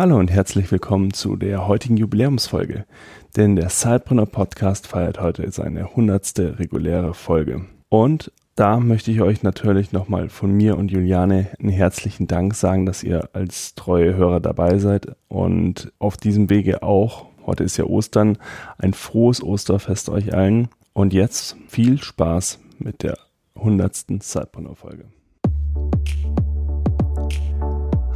Hallo und herzlich willkommen zu der heutigen Jubiläumsfolge, denn der Sidepreneur Podcast feiert heute seine hundertste reguläre Folge. Und da möchte ich euch natürlich nochmal von mir und Juliane einen herzlichen Dank sagen, dass ihr als treue Hörer dabei seid und auf diesem Wege auch, heute ist ja Ostern, ein frohes Osterfest euch allen und jetzt viel Spaß mit der hundertsten Sidepreneur Folge.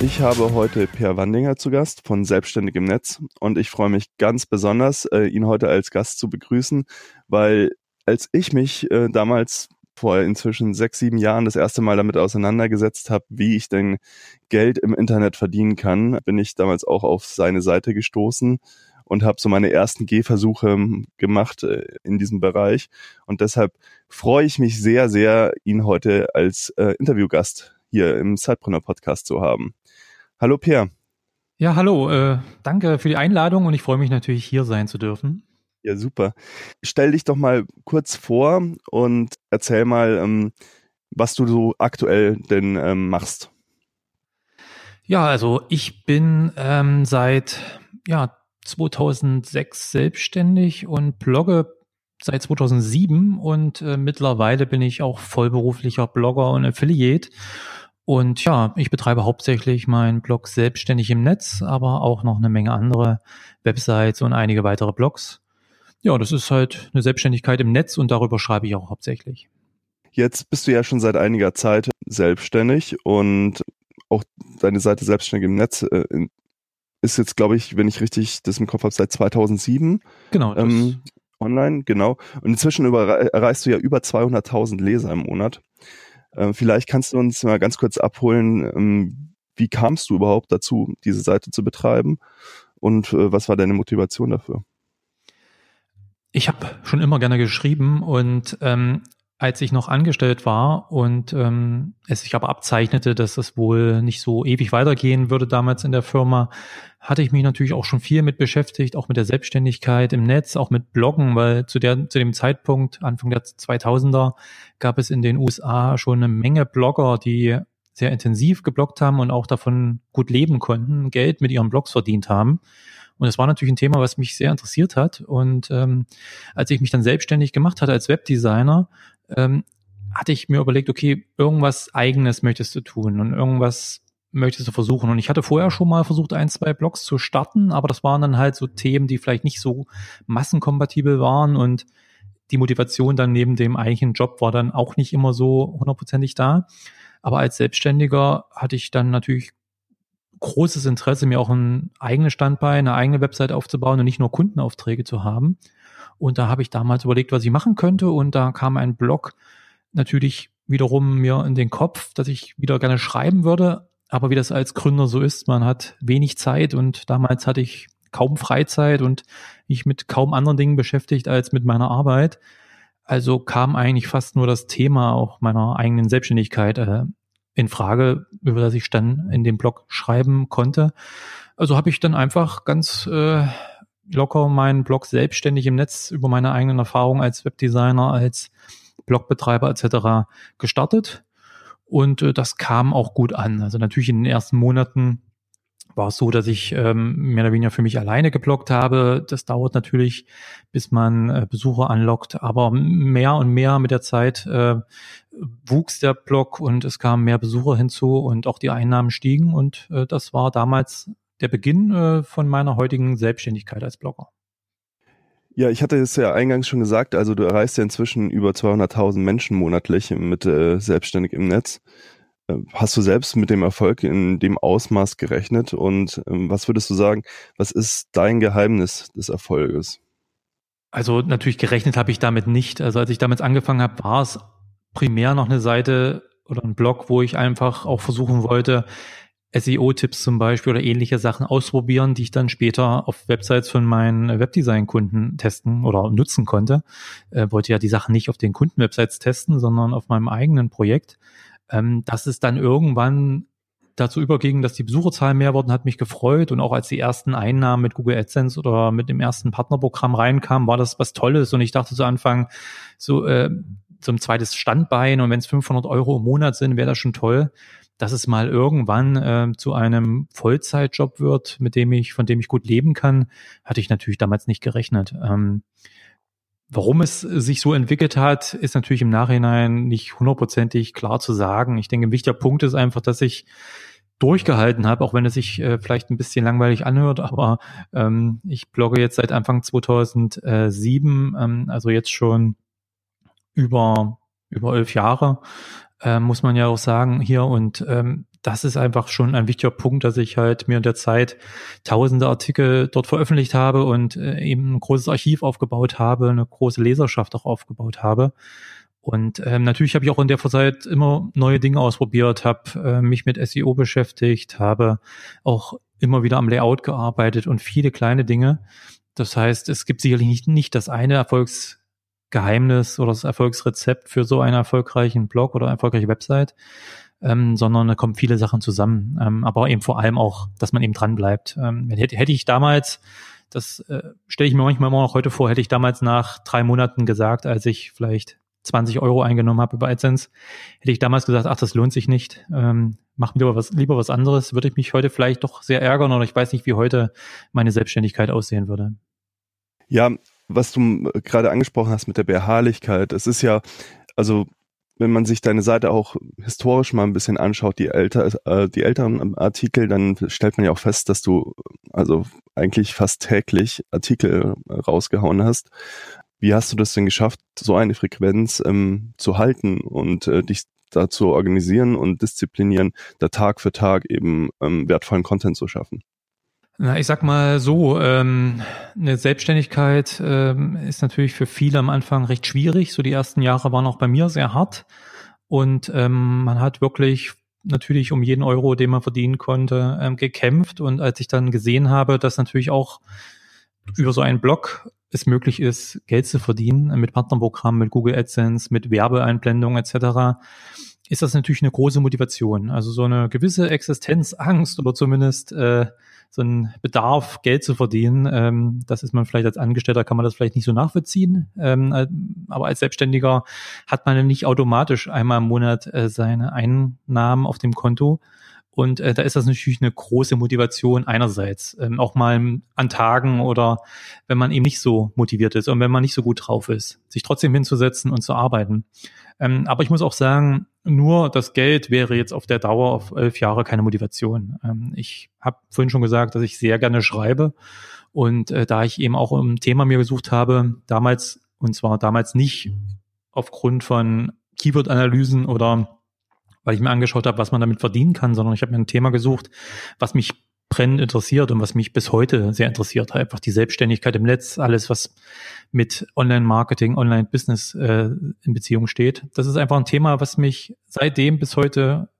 Ich habe heute Per Wandinger zu Gast von Selbstständig im Netz und ich freue mich ganz besonders, äh, ihn heute als Gast zu begrüßen, weil als ich mich äh, damals vor inzwischen sechs, sieben Jahren das erste Mal damit auseinandergesetzt habe, wie ich denn Geld im Internet verdienen kann, bin ich damals auch auf seine Seite gestoßen und habe so meine ersten Gehversuche gemacht äh, in diesem Bereich. Und deshalb freue ich mich sehr, sehr, ihn heute als äh, Interviewgast hier im Sidepreneur Podcast zu haben. Hallo Peer. Ja, hallo. Äh, danke für die Einladung und ich freue mich natürlich hier sein zu dürfen. Ja, super. Stell dich doch mal kurz vor und erzähl mal, ähm, was du so aktuell denn ähm, machst. Ja, also ich bin ähm, seit ja, 2006 selbstständig und blogge seit 2007 und äh, mittlerweile bin ich auch vollberuflicher Blogger und Affiliate und ja, ich betreibe hauptsächlich meinen Blog selbstständig im Netz, aber auch noch eine Menge andere Websites und einige weitere Blogs. Ja, das ist halt eine Selbstständigkeit im Netz und darüber schreibe ich auch hauptsächlich. Jetzt bist du ja schon seit einiger Zeit selbstständig und auch deine Seite selbstständig im Netz äh, ist jetzt, glaube ich, wenn ich richtig das im Kopf habe, seit 2007. Genau. Ähm, online, genau. Und inzwischen erreichst du ja über 200.000 Leser im Monat. Äh, vielleicht kannst du uns mal ganz kurz abholen, ähm, wie kamst du überhaupt dazu, diese Seite zu betreiben und äh, was war deine Motivation dafür? Ich habe schon immer gerne geschrieben und ähm, als ich noch angestellt war und ähm, es sich aber abzeichnete, dass es wohl nicht so ewig weitergehen würde damals in der Firma, hatte ich mich natürlich auch schon viel mit beschäftigt, auch mit der Selbstständigkeit im Netz, auch mit Bloggen, weil zu, der, zu dem Zeitpunkt, Anfang der 2000er, gab es in den USA schon eine Menge Blogger, die sehr intensiv gebloggt haben und auch davon gut leben konnten, Geld mit ihren Blogs verdient haben. Und es war natürlich ein Thema, was mich sehr interessiert hat. Und ähm, als ich mich dann selbstständig gemacht hatte als Webdesigner, ähm, hatte ich mir überlegt, okay, irgendwas eigenes möchtest du tun und irgendwas möchtest du versuchen. Und ich hatte vorher schon mal versucht, ein, zwei Blogs zu starten, aber das waren dann halt so Themen, die vielleicht nicht so massenkompatibel waren und die Motivation dann neben dem eigentlichen Job war dann auch nicht immer so hundertprozentig da. Aber als Selbstständiger hatte ich dann natürlich großes Interesse, mir auch ein eigenes Standbein, eine eigene Website aufzubauen und nicht nur Kundenaufträge zu haben. Und da habe ich damals überlegt, was ich machen könnte. Und da kam ein Blog natürlich wiederum mir in den Kopf, dass ich wieder gerne schreiben würde. Aber wie das als Gründer so ist, man hat wenig Zeit und damals hatte ich kaum Freizeit und mich mit kaum anderen Dingen beschäftigt als mit meiner Arbeit. Also kam eigentlich fast nur das Thema auch meiner eigenen Selbstständigkeit äh, in Frage, über das ich dann in dem Blog schreiben konnte. Also habe ich dann einfach ganz äh, locker meinen Blog selbstständig im Netz über meine eigenen Erfahrungen als Webdesigner, als Blogbetreiber etc. gestartet. Und äh, das kam auch gut an. Also natürlich in den ersten Monaten war es so, dass ich ähm, mehr oder weniger für mich alleine gebloggt habe. Das dauert natürlich, bis man äh, Besucher anlockt, aber mehr und mehr mit der Zeit äh, wuchs der Blog und es kamen mehr Besucher hinzu und auch die Einnahmen stiegen und äh, das war damals der Beginn äh, von meiner heutigen Selbstständigkeit als Blogger. Ja, ich hatte es ja eingangs schon gesagt, also du erreichst ja inzwischen über 200.000 Menschen monatlich mit äh, Selbstständig im Netz. Äh, hast du selbst mit dem Erfolg in dem Ausmaß gerechnet und ähm, was würdest du sagen, was ist dein Geheimnis des Erfolges? Also natürlich gerechnet habe ich damit nicht. Also als ich damit angefangen habe, war es primär noch eine Seite oder ein Blog, wo ich einfach auch versuchen wollte, SEO-Tipps zum Beispiel oder ähnliche Sachen ausprobieren, die ich dann später auf Websites von meinen Webdesign-Kunden testen oder nutzen konnte. Äh, wollte ja die Sachen nicht auf den Kundenwebsites testen, sondern auf meinem eigenen Projekt. Ähm, dass es dann irgendwann dazu überging, dass die Besucherzahlen mehr wurden, hat mich gefreut. Und auch als die ersten Einnahmen mit Google AdSense oder mit dem ersten Partnerprogramm reinkamen, war das was Tolles. Und ich dachte zu Anfang, so, äh, so ein zweites Standbein und wenn es 500 Euro im Monat sind, wäre das schon toll dass es mal irgendwann äh, zu einem Vollzeitjob wird, mit dem ich, von dem ich gut leben kann, hatte ich natürlich damals nicht gerechnet. Ähm, warum es sich so entwickelt hat, ist natürlich im Nachhinein nicht hundertprozentig klar zu sagen. Ich denke, ein wichtiger Punkt ist einfach, dass ich durchgehalten habe, auch wenn es sich äh, vielleicht ein bisschen langweilig anhört, aber ähm, ich blogge jetzt seit Anfang 2007, ähm, also jetzt schon über über elf Jahre äh, muss man ja auch sagen hier. Und ähm, das ist einfach schon ein wichtiger Punkt, dass ich halt mir in der Zeit tausende Artikel dort veröffentlicht habe und äh, eben ein großes Archiv aufgebaut habe, eine große Leserschaft auch aufgebaut habe. Und ähm, natürlich habe ich auch in der Zeit immer neue Dinge ausprobiert, habe äh, mich mit SEO beschäftigt, habe auch immer wieder am Layout gearbeitet und viele kleine Dinge. Das heißt, es gibt sicherlich nicht, nicht das eine Erfolgs Geheimnis oder das Erfolgsrezept für so einen erfolgreichen Blog oder erfolgreiche Website, ähm, sondern da kommen viele Sachen zusammen. Ähm, aber eben vor allem auch, dass man eben dran bleibt. Ähm, hätte, hätte ich damals, das äh, stelle ich mir manchmal immer noch heute vor, hätte ich damals nach drei Monaten gesagt, als ich vielleicht 20 Euro eingenommen habe über AdSense, hätte ich damals gesagt, ach, das lohnt sich nicht, ähm, mach lieber was, lieber was anderes, würde ich mich heute vielleicht doch sehr ärgern oder ich weiß nicht, wie heute meine Selbstständigkeit aussehen würde. Ja, was du gerade angesprochen hast mit der Beharrlichkeit, es ist ja, also wenn man sich deine Seite auch historisch mal ein bisschen anschaut, die, älter, äh, die älteren Artikel, dann stellt man ja auch fest, dass du also eigentlich fast täglich Artikel rausgehauen hast. Wie hast du das denn geschafft, so eine Frequenz ähm, zu halten und äh, dich dazu organisieren und disziplinieren, da Tag für Tag eben ähm, wertvollen Content zu schaffen? Na, ich sag mal so, ähm, eine Selbstständigkeit ähm, ist natürlich für viele am Anfang recht schwierig. So die ersten Jahre waren auch bei mir sehr hart. Und ähm, man hat wirklich natürlich um jeden Euro, den man verdienen konnte, ähm, gekämpft. Und als ich dann gesehen habe, dass natürlich auch über so einen Blog es möglich ist, Geld zu verdienen mit Partnerprogrammen, mit Google AdSense, mit Werbeeinblendungen etc., ist das natürlich eine große Motivation. Also so eine gewisse Existenzangst oder zumindest äh, so ein Bedarf, Geld zu verdienen. Ähm, das ist man vielleicht als Angestellter, kann man das vielleicht nicht so nachvollziehen. Ähm, aber als Selbstständiger hat man nicht automatisch einmal im Monat äh, seine Einnahmen auf dem Konto. Und äh, da ist das natürlich eine große Motivation einerseits, ähm, auch mal an Tagen oder wenn man eben nicht so motiviert ist und wenn man nicht so gut drauf ist, sich trotzdem hinzusetzen und zu arbeiten. Ähm, aber ich muss auch sagen, nur das Geld wäre jetzt auf der Dauer auf elf Jahre keine Motivation. Ähm, ich habe vorhin schon gesagt, dass ich sehr gerne schreibe. Und äh, da ich eben auch ein Thema mir gesucht habe, damals, und zwar damals nicht aufgrund von Keyword-Analysen oder weil ich mir angeschaut habe, was man damit verdienen kann, sondern ich habe mir ein Thema gesucht, was mich brennend interessiert und was mich bis heute sehr interessiert, einfach die Selbstständigkeit im Netz, alles, was mit Online-Marketing, Online-Business äh, in Beziehung steht. Das ist einfach ein Thema, was mich seitdem bis heute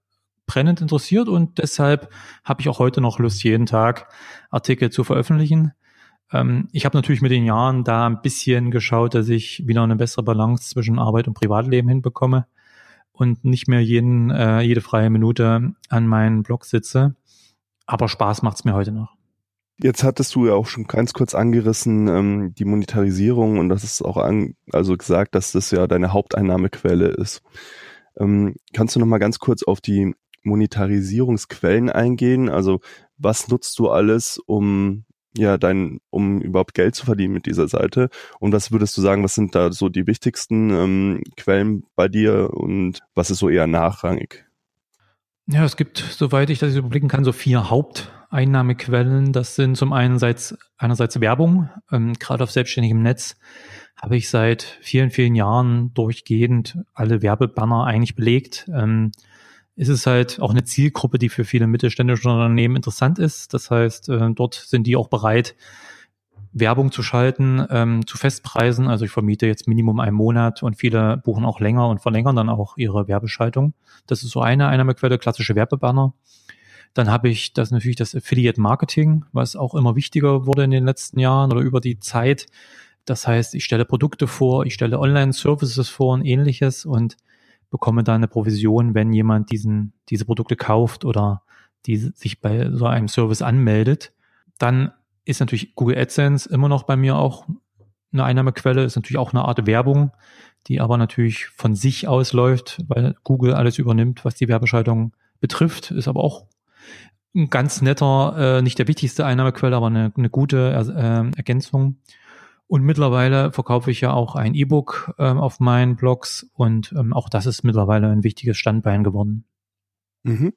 brennend interessiert und deshalb habe ich auch heute noch Lust, jeden Tag Artikel zu veröffentlichen. Ähm, ich habe natürlich mit den Jahren da ein bisschen geschaut, dass ich wieder eine bessere Balance zwischen Arbeit und Privatleben hinbekomme und nicht mehr jeden, äh, jede freie Minute an meinen Blog sitze. Aber Spaß macht's mir heute noch. Jetzt hattest du ja auch schon ganz kurz angerissen, ähm, die Monetarisierung und das ist auch an, also gesagt, dass das ja deine Haupteinnahmequelle ist. Ähm, kannst du noch mal ganz kurz auf die Monetarisierungsquellen eingehen? Also was nutzt du alles, um ja dein, um überhaupt Geld zu verdienen mit dieser Seite? Und was würdest du sagen, was sind da so die wichtigsten ähm, Quellen bei dir und was ist so eher nachrangig? Ja, es gibt, soweit ich das überblicken kann, so vier Haupteinnahmequellen. Das sind zum einen einerseits Werbung. Ähm, gerade auf selbstständigem Netz habe ich seit vielen, vielen Jahren durchgehend alle Werbebanner eigentlich belegt. Ähm, ist es halt auch eine Zielgruppe, die für viele mittelständische Unternehmen interessant ist. Das heißt, äh, dort sind die auch bereit, Werbung zu schalten ähm, zu Festpreisen. Also ich vermiete jetzt Minimum einen Monat und viele buchen auch länger und verlängern dann auch ihre Werbeschaltung. Das ist so eine Einnahmequelle, klassische Werbebanner. Dann habe ich das natürlich das Affiliate Marketing, was auch immer wichtiger wurde in den letzten Jahren oder über die Zeit. Das heißt, ich stelle Produkte vor, ich stelle Online-Services vor und ähnliches und bekomme da eine Provision, wenn jemand diesen, diese Produkte kauft oder die sich bei so einem Service anmeldet. Dann ist natürlich Google AdSense immer noch bei mir auch eine Einnahmequelle, ist natürlich auch eine Art Werbung, die aber natürlich von sich aus läuft, weil Google alles übernimmt, was die Werbeschaltung betrifft, ist aber auch ein ganz netter, äh, nicht der wichtigste Einnahmequelle, aber eine, eine gute äh, Ergänzung. Und mittlerweile verkaufe ich ja auch ein E-Book ähm, auf meinen Blogs und ähm, auch das ist mittlerweile ein wichtiges Standbein geworden. Mhm.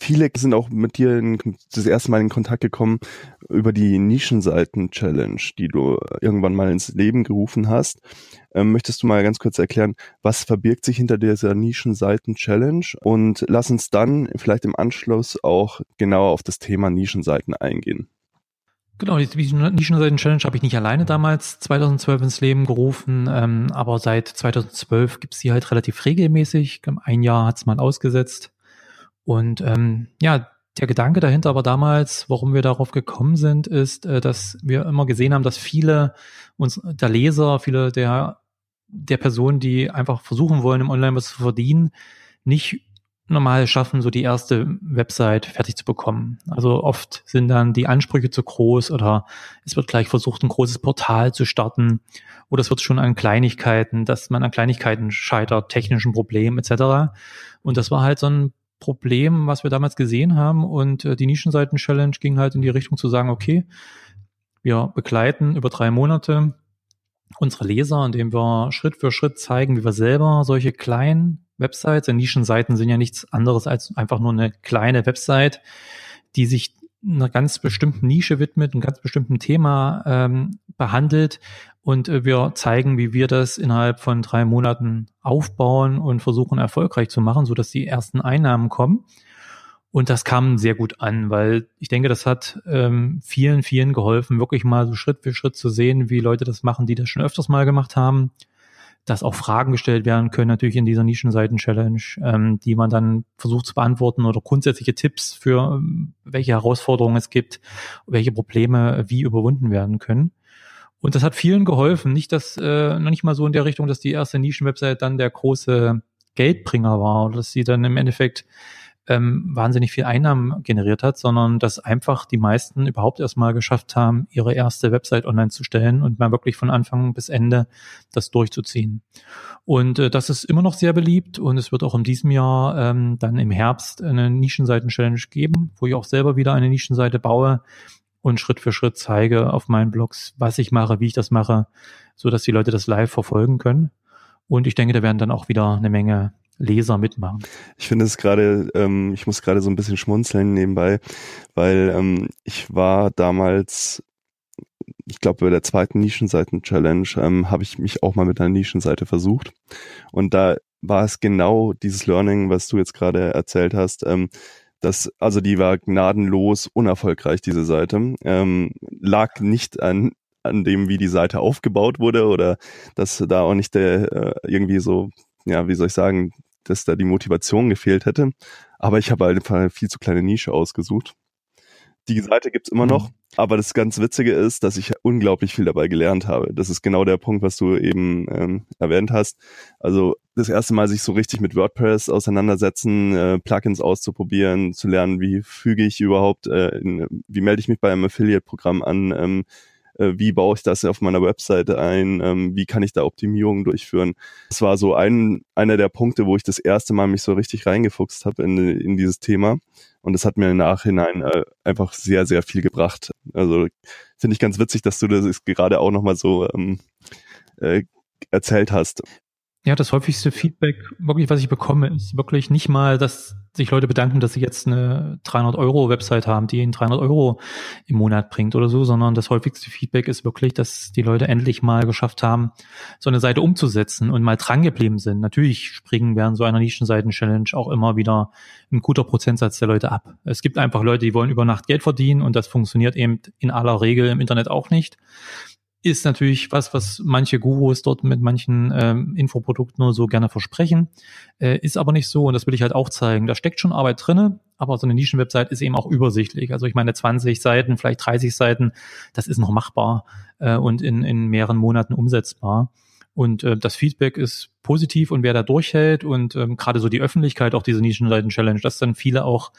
Viele sind auch mit dir in, das erste Mal in Kontakt gekommen über die Nischenseiten-Challenge, die du irgendwann mal ins Leben gerufen hast. Ähm, möchtest du mal ganz kurz erklären, was verbirgt sich hinter dieser Nischenseiten-Challenge? Und lass uns dann vielleicht im Anschluss auch genauer auf das Thema Nischenseiten eingehen. Genau, die Nischenseiten-Challenge habe ich nicht alleine damals 2012 ins Leben gerufen, ähm, aber seit 2012 gibt es die halt relativ regelmäßig. Ein Jahr hat es mal ausgesetzt. Und ähm, ja, der Gedanke dahinter aber damals, warum wir darauf gekommen sind, ist, äh, dass wir immer gesehen haben, dass viele uns der Leser, viele der der Personen, die einfach versuchen wollen, im Online was zu verdienen, nicht normal schaffen, so die erste Website fertig zu bekommen. Also oft sind dann die Ansprüche zu groß oder es wird gleich versucht, ein großes Portal zu starten oder es wird schon an Kleinigkeiten, dass man an Kleinigkeiten scheitert, technischen Problemen etc. Und das war halt so ein Problem, was wir damals gesehen haben. Und äh, die Nischenseiten-Challenge ging halt in die Richtung zu sagen, okay, wir begleiten über drei Monate unsere Leser, indem wir Schritt für Schritt zeigen, wie wir selber solche kleinen Websites, denn Nischenseiten sind ja nichts anderes als einfach nur eine kleine Website, die sich einer ganz bestimmten Nische widmet, einem ganz bestimmten Thema ähm, behandelt. Und äh, wir zeigen, wie wir das innerhalb von drei Monaten aufbauen und versuchen erfolgreich zu machen, so dass die ersten Einnahmen kommen. Und das kam sehr gut an, weil ich denke, das hat ähm, vielen, vielen geholfen, wirklich mal so Schritt für Schritt zu sehen, wie Leute das machen, die das schon öfters mal gemacht haben dass auch Fragen gestellt werden können, natürlich in dieser Nischenseiten-Challenge, ähm, die man dann versucht zu beantworten oder grundsätzliche Tipps für ähm, welche Herausforderungen es gibt, welche Probleme wie überwunden werden können. Und das hat vielen geholfen. Nicht, dass äh, noch nicht mal so in der Richtung, dass die erste Nischenwebsite dann der große Geldbringer war oder dass sie dann im Endeffekt ähm, wahnsinnig viel Einnahmen generiert hat, sondern dass einfach die meisten überhaupt erstmal geschafft haben, ihre erste Website online zu stellen und mal wirklich von Anfang bis Ende das durchzuziehen. Und äh, das ist immer noch sehr beliebt und es wird auch in diesem Jahr ähm, dann im Herbst eine Nischenseiten-Challenge geben, wo ich auch selber wieder eine Nischenseite baue und Schritt für Schritt zeige auf meinen Blogs, was ich mache, wie ich das mache, so dass die Leute das live verfolgen können. Und ich denke, da werden dann auch wieder eine Menge Leser mitmachen. Ich finde es gerade, ähm, ich muss gerade so ein bisschen schmunzeln nebenbei, weil ähm, ich war damals, ich glaube bei der zweiten Nischenseiten-Challenge ähm, habe ich mich auch mal mit einer Nischenseite versucht und da war es genau dieses Learning, was du jetzt gerade erzählt hast. Ähm, das, also die war gnadenlos unerfolgreich, diese Seite. Ähm, lag nicht an an dem, wie die Seite aufgebaut wurde oder dass da auch nicht der äh, irgendwie so, ja, wie soll ich sagen, dass da die Motivation gefehlt hätte. Aber ich habe halt eine viel zu kleine Nische ausgesucht. Die Seite gibt's immer noch, mhm. aber das ganz Witzige ist, dass ich unglaublich viel dabei gelernt habe. Das ist genau der Punkt, was du eben ähm, erwähnt hast. Also das erste Mal sich so richtig mit WordPress auseinandersetzen, äh, Plugins auszuprobieren, zu lernen, wie füge ich überhaupt, äh, in, wie melde ich mich bei einem Affiliate-Programm an, ähm, äh, wie baue ich das auf meiner Webseite ein, ähm, wie kann ich da Optimierungen durchführen. Das war so ein, einer der Punkte, wo ich das erste Mal mich so richtig reingefuchst habe in, in dieses Thema. Und das hat mir im Nachhinein äh, einfach sehr, sehr viel gebracht. Also finde ich ganz witzig, dass du das gerade auch nochmal so ähm, äh, erzählt hast. Ja, das häufigste Feedback, wirklich, was ich bekomme, ist wirklich nicht mal, dass sich Leute bedanken, dass sie jetzt eine 300 Euro Website haben, die ihnen 300 Euro im Monat bringt oder so, sondern das häufigste Feedback ist wirklich, dass die Leute endlich mal geschafft haben, so eine Seite umzusetzen und mal drangeblieben sind. Natürlich springen während so einer Nischenseiten-Challenge auch immer wieder ein guter Prozentsatz der Leute ab. Es gibt einfach Leute, die wollen über Nacht Geld verdienen und das funktioniert eben in aller Regel im Internet auch nicht. Ist natürlich was, was manche Gurus dort mit manchen ähm, Infoprodukten nur so gerne versprechen, äh, ist aber nicht so und das will ich halt auch zeigen. Da steckt schon Arbeit drinne, aber so eine Nischenwebsite ist eben auch übersichtlich. Also ich meine 20 Seiten, vielleicht 30 Seiten, das ist noch machbar äh, und in, in mehreren Monaten umsetzbar. Und äh, das Feedback ist positiv und wer da durchhält und ähm, gerade so die Öffentlichkeit auch diese Nischenseiten-Challenge, dass dann viele auch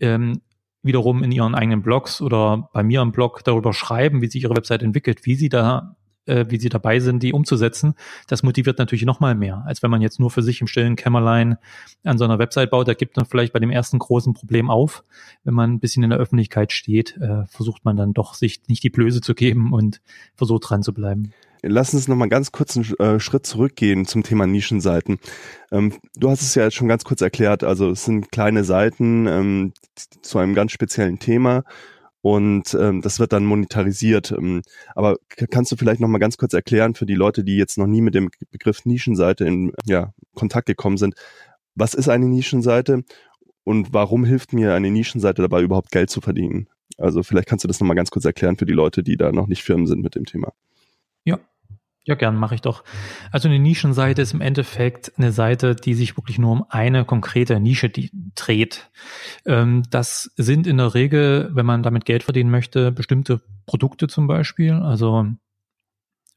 ähm, wiederum in ihren eigenen Blogs oder bei mir im Blog darüber schreiben, wie sich ihre Website entwickelt, wie sie da äh, wie sie dabei sind, die umzusetzen, das motiviert natürlich noch mal mehr, als wenn man jetzt nur für sich im stillen Kämmerlein an so einer Website baut. Da gibt man vielleicht bei dem ersten großen Problem auf. Wenn man ein bisschen in der Öffentlichkeit steht, äh, versucht man dann doch, sich nicht die Blöße zu geben und versucht dran zu bleiben. Lass uns noch mal ganz kurz einen äh, Schritt zurückgehen zum Thema Nischenseiten. Ähm, du hast es ja jetzt schon ganz kurz erklärt. Also es sind kleine Seiten ähm, zu einem ganz speziellen Thema und ähm, das wird dann monetarisiert. Ähm, aber kannst du vielleicht noch mal ganz kurz erklären für die Leute, die jetzt noch nie mit dem Begriff Nischenseite in ja, Kontakt gekommen sind, was ist eine Nischenseite und warum hilft mir eine Nischenseite dabei, überhaupt Geld zu verdienen? Also vielleicht kannst du das noch mal ganz kurz erklären für die Leute, die da noch nicht firmen sind mit dem Thema. Ja, gern mache ich doch. Also eine Nischenseite ist im Endeffekt eine Seite, die sich wirklich nur um eine konkrete Nische dreht. Ähm, das sind in der Regel, wenn man damit Geld verdienen möchte, bestimmte Produkte zum Beispiel. Also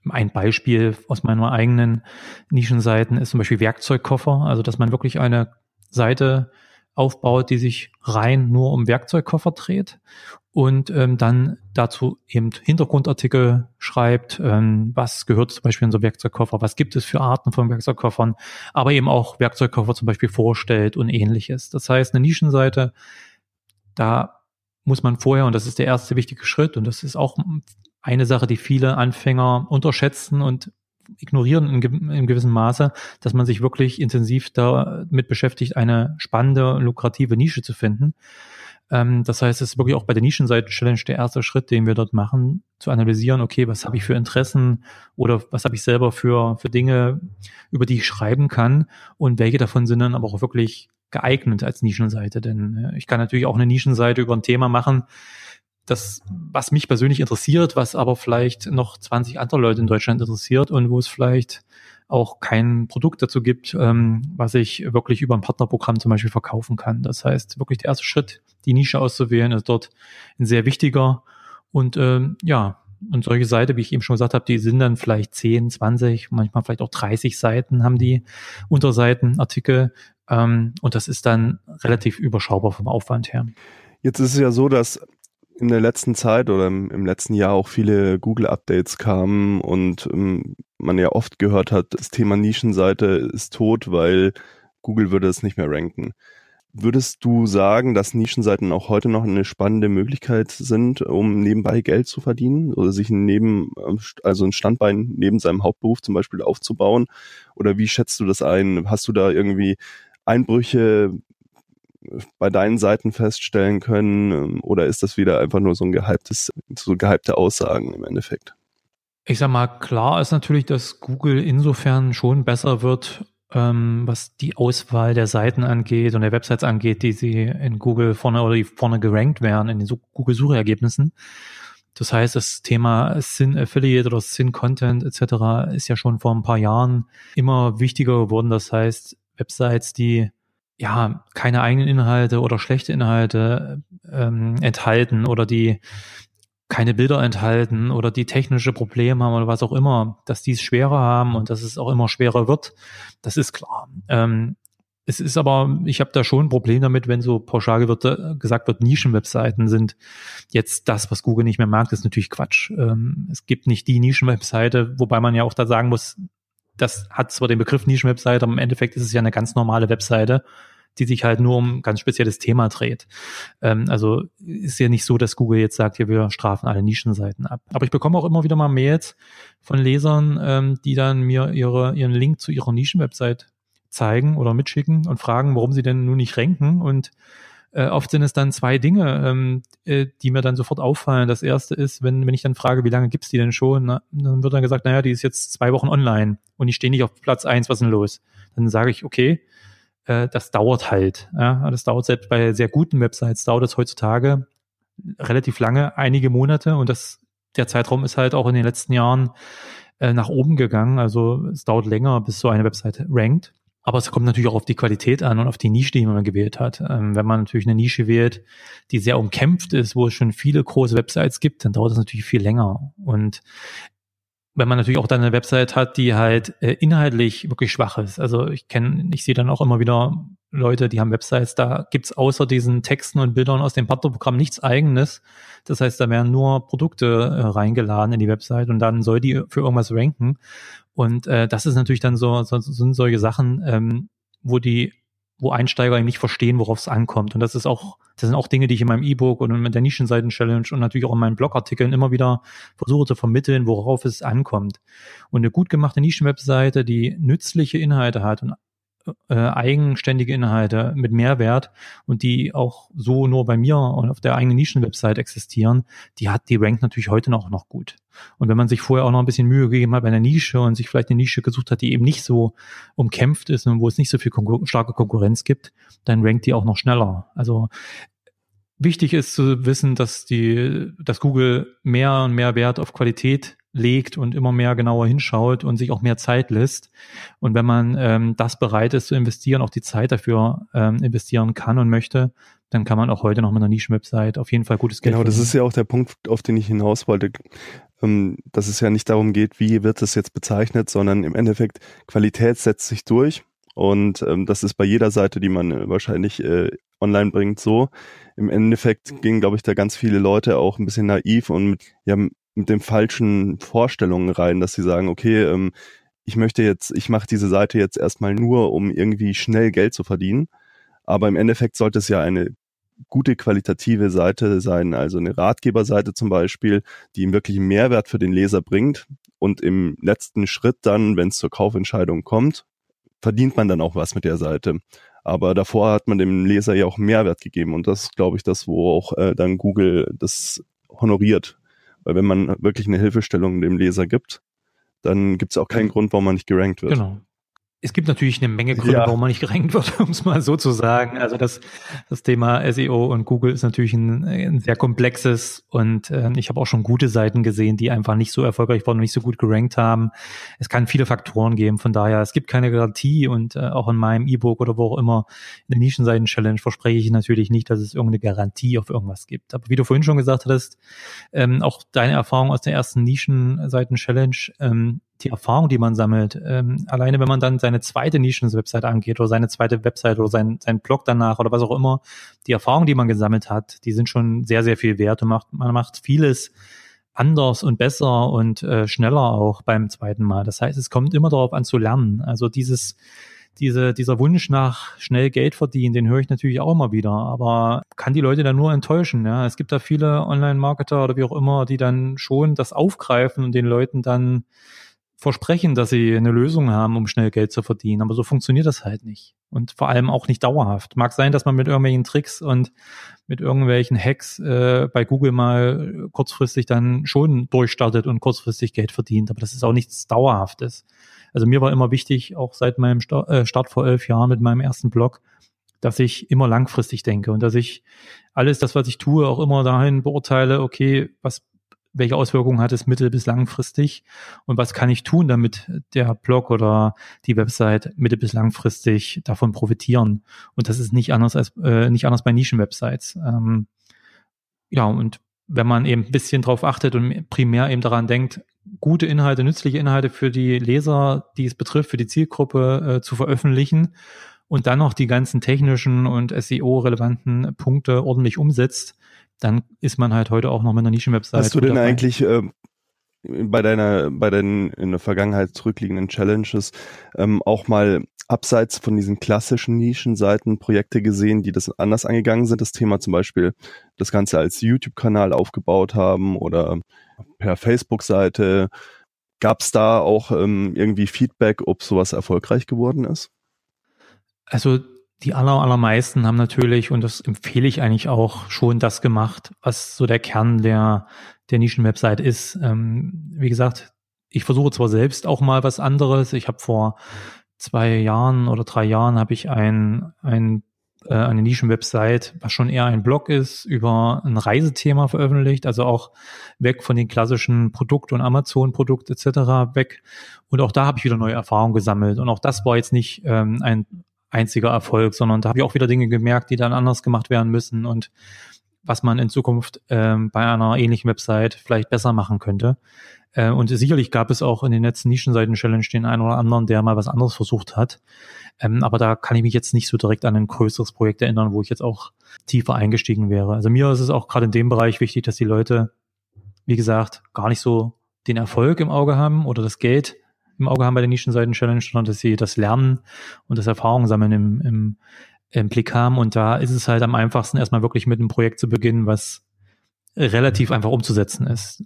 ein Beispiel aus meiner eigenen Nischenseiten ist zum Beispiel Werkzeugkoffer. Also dass man wirklich eine Seite aufbaut, die sich rein nur um Werkzeugkoffer dreht und ähm, dann dazu eben Hintergrundartikel schreibt, ähm, was gehört zum Beispiel in so Werkzeugkoffer, was gibt es für Arten von Werkzeugkoffern, aber eben auch Werkzeugkoffer zum Beispiel vorstellt und ähnliches. Das heißt, eine Nischenseite, da muss man vorher, und das ist der erste wichtige Schritt, und das ist auch eine Sache, die viele Anfänger unterschätzen und ignorieren in, in gewissem Maße, dass man sich wirklich intensiv damit beschäftigt, eine spannende, lukrative Nische zu finden. Ähm, das heißt, es ist wirklich auch bei der Nischenseite-Challenge der erste Schritt, den wir dort machen, zu analysieren, okay, was habe ich für Interessen oder was habe ich selber für, für Dinge, über die ich schreiben kann und welche davon sind dann aber auch wirklich geeignet als Nischenseite. Denn äh, ich kann natürlich auch eine Nischenseite über ein Thema machen, das, was mich persönlich interessiert, was aber vielleicht noch 20 andere Leute in Deutschland interessiert und wo es vielleicht auch kein Produkt dazu gibt, ähm, was ich wirklich über ein Partnerprogramm zum Beispiel verkaufen kann. Das heißt, wirklich der erste Schritt, die Nische auszuwählen, ist dort ein sehr wichtiger. Und ähm, ja, und solche Seiten, wie ich eben schon gesagt habe, die sind dann vielleicht 10, 20, manchmal vielleicht auch 30 Seiten haben die Unterseiten, Artikel. Ähm, und das ist dann relativ überschaubar vom Aufwand her. Jetzt ist es ja so, dass in der letzten Zeit oder im, im letzten Jahr auch viele Google-Updates kamen und ähm, man ja oft gehört hat, das Thema Nischenseite ist tot, weil Google würde es nicht mehr ranken. Würdest du sagen, dass Nischenseiten auch heute noch eine spannende Möglichkeit sind, um nebenbei Geld zu verdienen oder sich neben, also ein Standbein neben seinem Hauptberuf zum Beispiel aufzubauen? Oder wie schätzt du das ein? Hast du da irgendwie Einbrüche bei deinen Seiten feststellen können? Ähm, oder ist das wieder einfach nur so ein gehyptes, so gehypte Aussagen im Endeffekt? Ich sag mal, klar ist natürlich, dass Google insofern schon besser wird, ähm, was die Auswahl der Seiten angeht und der Websites angeht, die sie in Google vorne oder die vorne gerankt werden in den Google-Suchergebnissen. Das heißt, das Thema Sin Affiliate oder Sin Content etc. ist ja schon vor ein paar Jahren immer wichtiger geworden. Das heißt, Websites, die ja keine eigenen Inhalte oder schlechte Inhalte ähm, enthalten oder die keine Bilder enthalten oder die technische Probleme haben oder was auch immer, dass die es schwerer haben und dass es auch immer schwerer wird, das ist klar. Ähm, es ist aber, ich habe da schon ein Problem damit, wenn so pauschal wird, äh, gesagt wird, Nischenwebseiten sind jetzt das, was Google nicht mehr mag, das ist natürlich Quatsch. Ähm, es gibt nicht die Nischenwebseite, wobei man ja auch da sagen muss, das hat zwar den Begriff Nischenwebseite, aber im Endeffekt ist es ja eine ganz normale Webseite, die sich halt nur um ein ganz spezielles Thema dreht. Ähm, also ist ja nicht so, dass Google jetzt sagt, ja, wir strafen alle Nischenseiten ab. Aber ich bekomme auch immer wieder mal Mails von Lesern, ähm, die dann mir ihre, ihren Link zu ihrer Nischenwebsite zeigen oder mitschicken und fragen, warum sie denn nun nicht ranken und äh, oft sind es dann zwei Dinge, ähm, äh, die mir dann sofort auffallen. Das erste ist, wenn, wenn ich dann frage, wie lange gibt's die denn schon, na, dann wird dann gesagt, naja, die ist jetzt zwei Wochen online und ich stehe nicht auf Platz eins, was ist denn los? Dann sage ich, okay, äh, das dauert halt. Ja? Das dauert selbst bei sehr guten Websites, dauert es heutzutage relativ lange, einige Monate und das der Zeitraum ist halt auch in den letzten Jahren äh, nach oben gegangen. Also es dauert länger, bis so eine Webseite rankt. Aber es kommt natürlich auch auf die Qualität an und auf die Nische, die man gewählt hat. Ähm, wenn man natürlich eine Nische wählt, die sehr umkämpft ist, wo es schon viele große Websites gibt, dann dauert es natürlich viel länger. Und wenn man natürlich auch dann eine Website hat, die halt äh, inhaltlich wirklich schwach ist. Also ich kenne, ich sehe dann auch immer wieder Leute, die haben Websites, da gibt's außer diesen Texten und Bildern aus dem Partnerprogramm nichts eigenes. Das heißt, da werden nur Produkte äh, reingeladen in die Website und dann soll die für irgendwas ranken. Und äh, das ist natürlich dann so, so sind solche Sachen, ähm, wo die wo Einsteiger eben nicht verstehen, worauf es ankommt. Und das ist auch, das sind auch Dinge, die ich in meinem E-Book und in der Nischenseiten-Challenge und natürlich auch in meinen Blogartikeln immer wieder versuche zu vermitteln, worauf es ankommt. Und eine gut gemachte Nischenwebseite, die nützliche Inhalte hat und äh, eigenständige Inhalte mit Mehrwert und die auch so nur bei mir und auf der eigenen Nischenwebsite existieren, die hat die rankt natürlich heute noch noch gut. Und wenn man sich vorher auch noch ein bisschen Mühe gegeben hat bei einer Nische und sich vielleicht eine Nische gesucht hat, die eben nicht so umkämpft ist und wo es nicht so viel Konkur starke Konkurrenz gibt, dann rankt die auch noch schneller. Also wichtig ist zu wissen, dass die, dass Google mehr und mehr Wert auf Qualität legt und immer mehr genauer hinschaut und sich auch mehr Zeit lässt. Und wenn man ähm, das bereit ist zu investieren, auch die Zeit dafür ähm, investieren kann und möchte, dann kann man auch heute noch mit einer Nischenwebsite auf jeden Fall gutes Geld Genau, das ist ja auch der Punkt, auf den ich hinaus wollte, ähm, dass es ja nicht darum geht, wie wird es jetzt bezeichnet, sondern im Endeffekt Qualität setzt sich durch. Und ähm, das ist bei jeder Seite, die man äh, wahrscheinlich äh, online bringt, so. Im Endeffekt gingen, glaube ich, da ganz viele Leute auch ein bisschen naiv und mit, ja, mit den falschen Vorstellungen rein, dass sie sagen, okay, ähm, ich möchte jetzt, ich mache diese Seite jetzt erstmal nur, um irgendwie schnell Geld zu verdienen. Aber im Endeffekt sollte es ja eine gute qualitative Seite sein, also eine Ratgeberseite zum Beispiel, die ihm wirklich Mehrwert für den Leser bringt. Und im letzten Schritt dann, wenn es zur Kaufentscheidung kommt, verdient man dann auch was mit der Seite. Aber davor hat man dem Leser ja auch Mehrwert gegeben. Und das ist, glaube ich, das, wo auch äh, dann Google das honoriert. Weil wenn man wirklich eine Hilfestellung dem Leser gibt, dann gibt es auch keinen Grund, warum man nicht gerankt wird. Genau es gibt natürlich eine Menge Gründe, ja. warum man nicht gerankt wird, um es mal so zu sagen. Also das, das Thema SEO und Google ist natürlich ein, ein sehr komplexes und äh, ich habe auch schon gute Seiten gesehen, die einfach nicht so erfolgreich waren und nicht so gut gerankt haben. Es kann viele Faktoren geben, von daher, es gibt keine Garantie und äh, auch in meinem E-Book oder wo auch immer in der Nischenseiten-Challenge verspreche ich natürlich nicht, dass es irgendeine Garantie auf irgendwas gibt. Aber wie du vorhin schon gesagt hattest, ähm, auch deine Erfahrung aus der ersten Nischenseiten-Challenge, ähm, die Erfahrung, die man sammelt, ähm, alleine wenn man dann seine zweite Nischen-Website angeht oder seine zweite Website oder sein, sein Blog danach oder was auch immer, die Erfahrung, die man gesammelt hat, die sind schon sehr, sehr viel wert und macht, man macht vieles anders und besser und äh, schneller auch beim zweiten Mal. Das heißt, es kommt immer darauf an zu lernen. Also dieses, diese, dieser Wunsch nach schnell Geld verdienen, den höre ich natürlich auch immer wieder, aber kann die Leute dann nur enttäuschen. Ja? Es gibt da viele Online-Marketer oder wie auch immer, die dann schon das aufgreifen und den Leuten dann versprechen, dass sie eine Lösung haben, um schnell Geld zu verdienen. Aber so funktioniert das halt nicht. Und vor allem auch nicht dauerhaft. Mag sein, dass man mit irgendwelchen Tricks und mit irgendwelchen Hacks äh, bei Google mal kurzfristig dann schon durchstartet und kurzfristig Geld verdient. Aber das ist auch nichts Dauerhaftes. Also mir war immer wichtig, auch seit meinem äh, Start vor elf Jahren mit meinem ersten Blog, dass ich immer langfristig denke und dass ich alles das, was ich tue, auch immer dahin beurteile, okay, was welche Auswirkungen hat es mittel- bis langfristig und was kann ich tun, damit der Blog oder die Website mittel- bis langfristig davon profitieren. Und das ist nicht anders als äh, nicht anders bei Nischenwebsites. Ähm, ja, und wenn man eben ein bisschen drauf achtet und primär eben daran denkt, gute Inhalte, nützliche Inhalte für die Leser, die es betrifft, für die Zielgruppe äh, zu veröffentlichen und dann noch die ganzen technischen und SEO-relevanten Punkte ordentlich umsetzt, dann ist man halt heute auch noch mit einer Nischenwebsite. Hast du denn dabei. eigentlich äh, bei deiner, bei den in der Vergangenheit zurückliegenden Challenges ähm, auch mal abseits von diesen klassischen Nischenseiten Projekte gesehen, die das anders angegangen sind? Das Thema zum Beispiel das Ganze als YouTube-Kanal aufgebaut haben oder per Facebook-Seite. Gab es da auch ähm, irgendwie Feedback, ob sowas erfolgreich geworden ist? Also die aller, allermeisten haben natürlich, und das empfehle ich eigentlich auch, schon das gemacht, was so der Kern der, der Nischen-Website ist. Ähm, wie gesagt, ich versuche zwar selbst auch mal was anderes. Ich habe vor zwei Jahren oder drei Jahren habe ich ein, ein äh, eine Nischenwebsite, was schon eher ein Blog ist, über ein Reisethema veröffentlicht, also auch weg von den klassischen Produkt- und Amazon-Produkt etc. weg. Und auch da habe ich wieder neue Erfahrungen gesammelt. Und auch das war jetzt nicht ähm, ein einziger Erfolg, sondern da habe ich auch wieder Dinge gemerkt, die dann anders gemacht werden müssen und was man in Zukunft ähm, bei einer ähnlichen Website vielleicht besser machen könnte. Äh, und sicherlich gab es auch in den letzten Nischenseiten-Challenge den einen oder anderen, der mal was anderes versucht hat. Ähm, aber da kann ich mich jetzt nicht so direkt an ein größeres Projekt erinnern, wo ich jetzt auch tiefer eingestiegen wäre. Also mir ist es auch gerade in dem Bereich wichtig, dass die Leute, wie gesagt, gar nicht so den Erfolg im Auge haben oder das Geld im Auge haben bei der Nischenseiten-Challenge, sondern dass sie das Lernen und das Erfahrung sammeln im, im, im Blick haben. Und da ist es halt am einfachsten, erstmal wirklich mit einem Projekt zu beginnen, was relativ einfach umzusetzen ist.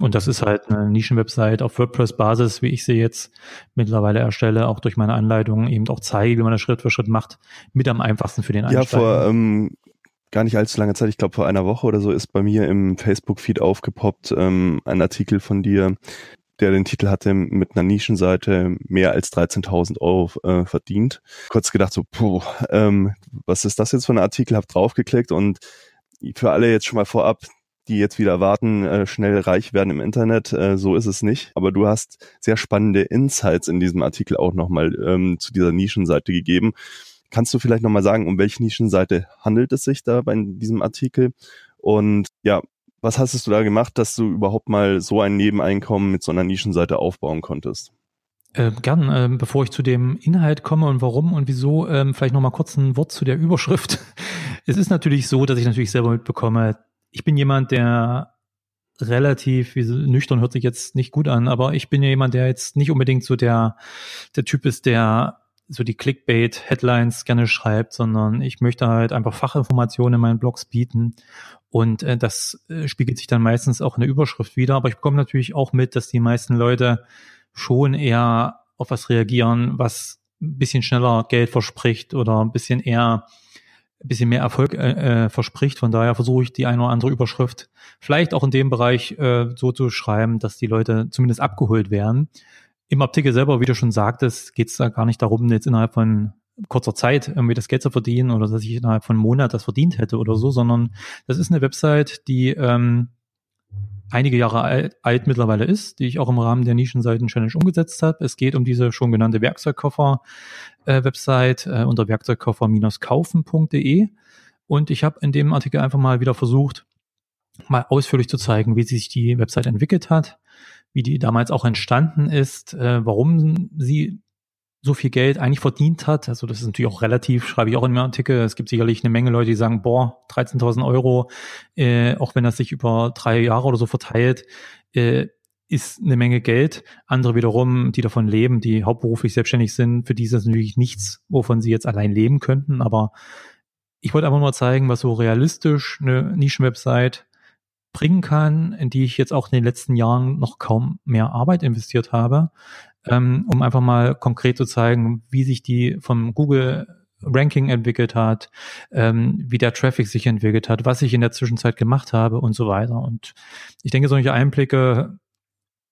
Und das ist halt eine Nischenwebsite auf WordPress-Basis, wie ich sie jetzt mittlerweile erstelle, auch durch meine Anleitungen eben auch zeige, wie man das Schritt für Schritt macht, mit am einfachsten für den Einsteiger. Ja, vor ähm, gar nicht allzu langer Zeit, ich glaube vor einer Woche oder so, ist bei mir im Facebook-Feed aufgepoppt ähm, ein Artikel von dir, der den Titel hatte, mit einer Nischenseite mehr als 13.000 Euro äh, verdient. Kurz gedacht so, puh, ähm, was ist das jetzt für ein Artikel? Hab draufgeklickt und für alle jetzt schon mal vorab, die jetzt wieder warten, äh, schnell reich werden im Internet. Äh, so ist es nicht. Aber du hast sehr spannende Insights in diesem Artikel auch nochmal ähm, zu dieser Nischenseite gegeben. Kannst du vielleicht nochmal sagen, um welche Nischenseite handelt es sich da bei diesem Artikel? Und ja, was hast du da gemacht, dass du überhaupt mal so ein Nebeneinkommen mit so einer Nischenseite aufbauen konntest? Äh, gern, äh, bevor ich zu dem Inhalt komme und warum und wieso, ähm, vielleicht nochmal kurz ein Wort zu der Überschrift. es ist natürlich so, dass ich natürlich selber mitbekomme, ich bin jemand, der relativ, wie nüchtern hört sich jetzt nicht gut an, aber ich bin ja jemand, der jetzt nicht unbedingt so der, der Typ ist, der so die Clickbait-Headlines gerne schreibt, sondern ich möchte halt einfach Fachinformationen in meinen Blogs bieten. Und äh, das äh, spiegelt sich dann meistens auch in der Überschrift wieder. Aber ich bekomme natürlich auch mit, dass die meisten Leute schon eher auf was reagieren, was ein bisschen schneller Geld verspricht oder ein bisschen eher ein bisschen mehr Erfolg äh, äh, verspricht. Von daher versuche ich die eine oder andere Überschrift vielleicht auch in dem Bereich äh, so zu schreiben, dass die Leute zumindest abgeholt werden. Im Artikel selber, wie du schon sagtest, geht es da gar nicht darum, jetzt innerhalb von kurzer Zeit irgendwie das Geld zu verdienen oder dass ich innerhalb von einem Monat das verdient hätte oder so, sondern das ist eine Website, die ähm, einige Jahre alt, alt mittlerweile ist, die ich auch im Rahmen der Nischenseiten-Challenge umgesetzt habe. Es geht um diese schon genannte Werkzeugkoffer-Website äh, äh, unter werkzeugkoffer-kaufen.de und ich habe in dem Artikel einfach mal wieder versucht, mal ausführlich zu zeigen, wie sich die Website entwickelt hat, wie die damals auch entstanden ist, äh, warum sie so viel Geld eigentlich verdient hat. Also das ist natürlich auch relativ, schreibe ich auch in meinem Artikel. Es gibt sicherlich eine Menge Leute, die sagen, boah, 13.000 Euro, äh, auch wenn das sich über drei Jahre oder so verteilt, äh, ist eine Menge Geld. Andere wiederum, die davon leben, die hauptberuflich selbstständig sind, für die ist das natürlich nichts, wovon sie jetzt allein leben könnten. Aber ich wollte einfach nur zeigen, was so realistisch eine Nischenwebsite bringen kann, in die ich jetzt auch in den letzten Jahren noch kaum mehr Arbeit investiert habe, ähm, um einfach mal konkret zu zeigen, wie sich die vom Google Ranking entwickelt hat, ähm, wie der Traffic sich entwickelt hat, was ich in der Zwischenzeit gemacht habe und so weiter. Und ich denke, solche Einblicke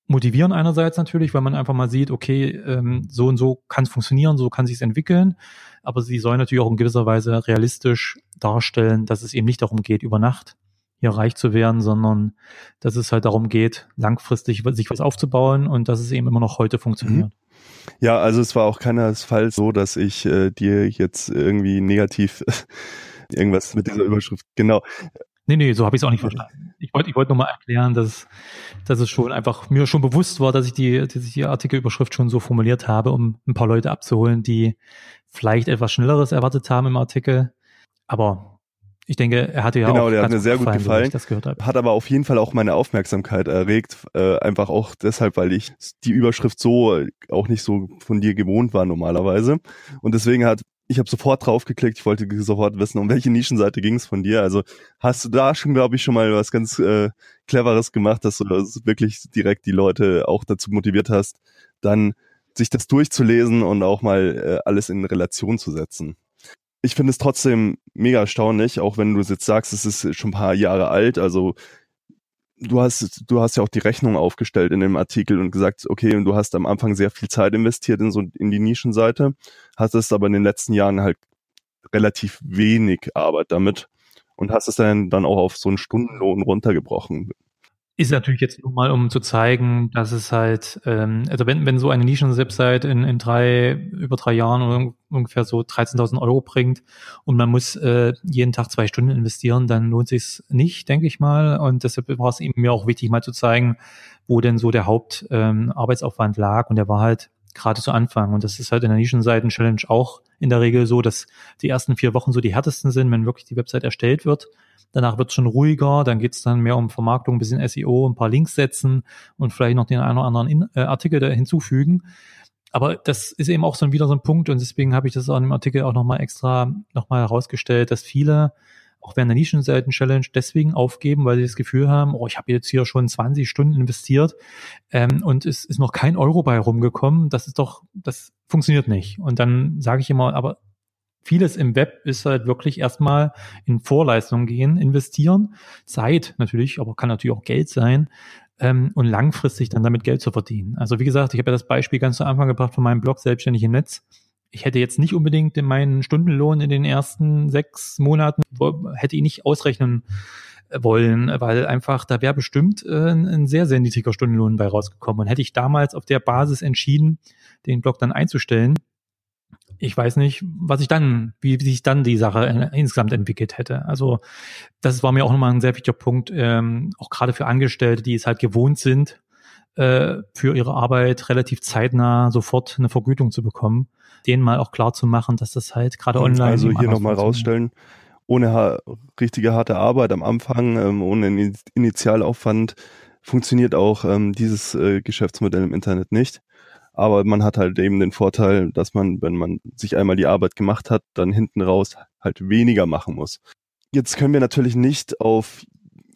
motivieren einerseits natürlich, weil man einfach mal sieht, okay, ähm, so und so kann es funktionieren, so kann sich entwickeln, aber sie sollen natürlich auch in gewisser Weise realistisch darstellen, dass es eben nicht darum geht, über Nacht hier reich zu werden, sondern dass es halt darum geht, langfristig sich was aufzubauen und dass es eben immer noch heute funktioniert. Mhm. Ja, also es war auch keinesfalls so, dass ich äh, dir jetzt irgendwie negativ irgendwas mit dieser Überschrift, genau. Nee, nee, so habe ich es auch nicht verstanden. Ich wollte ich wollte nur mal erklären, dass, dass es schon einfach mir schon bewusst war, dass ich die, dass ich die Artikelüberschrift schon so formuliert habe, um ein paar Leute abzuholen, die vielleicht etwas Schnelleres erwartet haben im Artikel. Aber ich denke, er hatte ja genau, auch der hat mir sehr gut gefallen. Hat aber auf jeden Fall auch meine Aufmerksamkeit erregt, äh, einfach auch deshalb, weil ich die Überschrift so auch nicht so von dir gewohnt war normalerweise und deswegen hat ich habe sofort draufgeklickt, ich wollte sofort wissen, um welche Nischenseite ging es von dir. Also hast du da schon, glaube ich, schon mal was ganz äh, Cleveres gemacht, dass du das wirklich direkt die Leute auch dazu motiviert hast, dann sich das durchzulesen und auch mal äh, alles in Relation zu setzen ich finde es trotzdem mega erstaunlich, auch wenn du jetzt sagst, es ist schon ein paar Jahre alt. Also du hast, du hast ja auch die Rechnung aufgestellt in dem Artikel und gesagt, okay, und du hast am Anfang sehr viel Zeit investiert in so in die Nischenseite, hast es aber in den letzten Jahren halt relativ wenig Arbeit damit und hast es dann, dann auch auf so einen Stundenlohn runtergebrochen. Ist natürlich jetzt nur mal, um zu zeigen, dass es halt, ähm, also wenn, wenn so eine Nischen-Website in, in drei, über drei Jahren ungefähr so 13.000 Euro bringt und man muss äh, jeden Tag zwei Stunden investieren, dann lohnt sich nicht, denke ich mal. Und deshalb war es eben mir auch wichtig, mal zu zeigen, wo denn so der Hauptarbeitsaufwand ähm, lag. Und der war halt gerade zu Anfang. Und das ist halt in der Nischenseiten-Challenge auch in der Regel so, dass die ersten vier Wochen so die härtesten sind, wenn wirklich die Website erstellt wird. Danach wird es schon ruhiger, dann geht es dann mehr um Vermarktung, ein bisschen SEO, ein paar Links setzen und vielleicht noch den einen oder anderen In äh, Artikel da hinzufügen. Aber das ist eben auch so wieder so ein Punkt und deswegen habe ich das auch in dem Artikel auch nochmal extra nochmal herausgestellt, dass viele auch während der Nischenseiten-Challenge deswegen aufgeben, weil sie das Gefühl haben, oh, ich habe jetzt hier schon 20 Stunden investiert ähm, und es ist noch kein Euro bei rumgekommen. Das ist doch, das funktioniert nicht. Und dann sage ich immer, aber vieles im Web ist halt wirklich erstmal in Vorleistungen gehen, investieren, Zeit natürlich, aber kann natürlich auch Geld sein ähm, und langfristig dann damit Geld zu verdienen. Also wie gesagt, ich habe ja das Beispiel ganz zu Anfang gebracht von meinem Blog Selbstständig im Netz ich hätte jetzt nicht unbedingt meinen Stundenlohn in den ersten sechs Monaten, hätte ihn nicht ausrechnen wollen, weil einfach da wäre bestimmt äh, ein sehr, sehr niedriger Stundenlohn bei rausgekommen. Und hätte ich damals auf der Basis entschieden, den Blog dann einzustellen, ich weiß nicht, was ich dann, wie, sich dann die Sache äh, insgesamt entwickelt hätte. Also das war mir auch nochmal ein sehr wichtiger Punkt, ähm, auch gerade für Angestellte, die es halt gewohnt sind, äh, für ihre Arbeit relativ zeitnah sofort eine Vergütung zu bekommen, denen mal auch klar zu machen, dass das halt gerade online. Also hier nochmal rausstellen, ohne ha richtige harte Arbeit am Anfang, ähm, ohne Initialaufwand funktioniert auch ähm, dieses äh, Geschäftsmodell im Internet nicht. Aber man hat halt eben den Vorteil, dass man, wenn man sich einmal die Arbeit gemacht hat, dann hinten raus halt weniger machen muss. Jetzt können wir natürlich nicht auf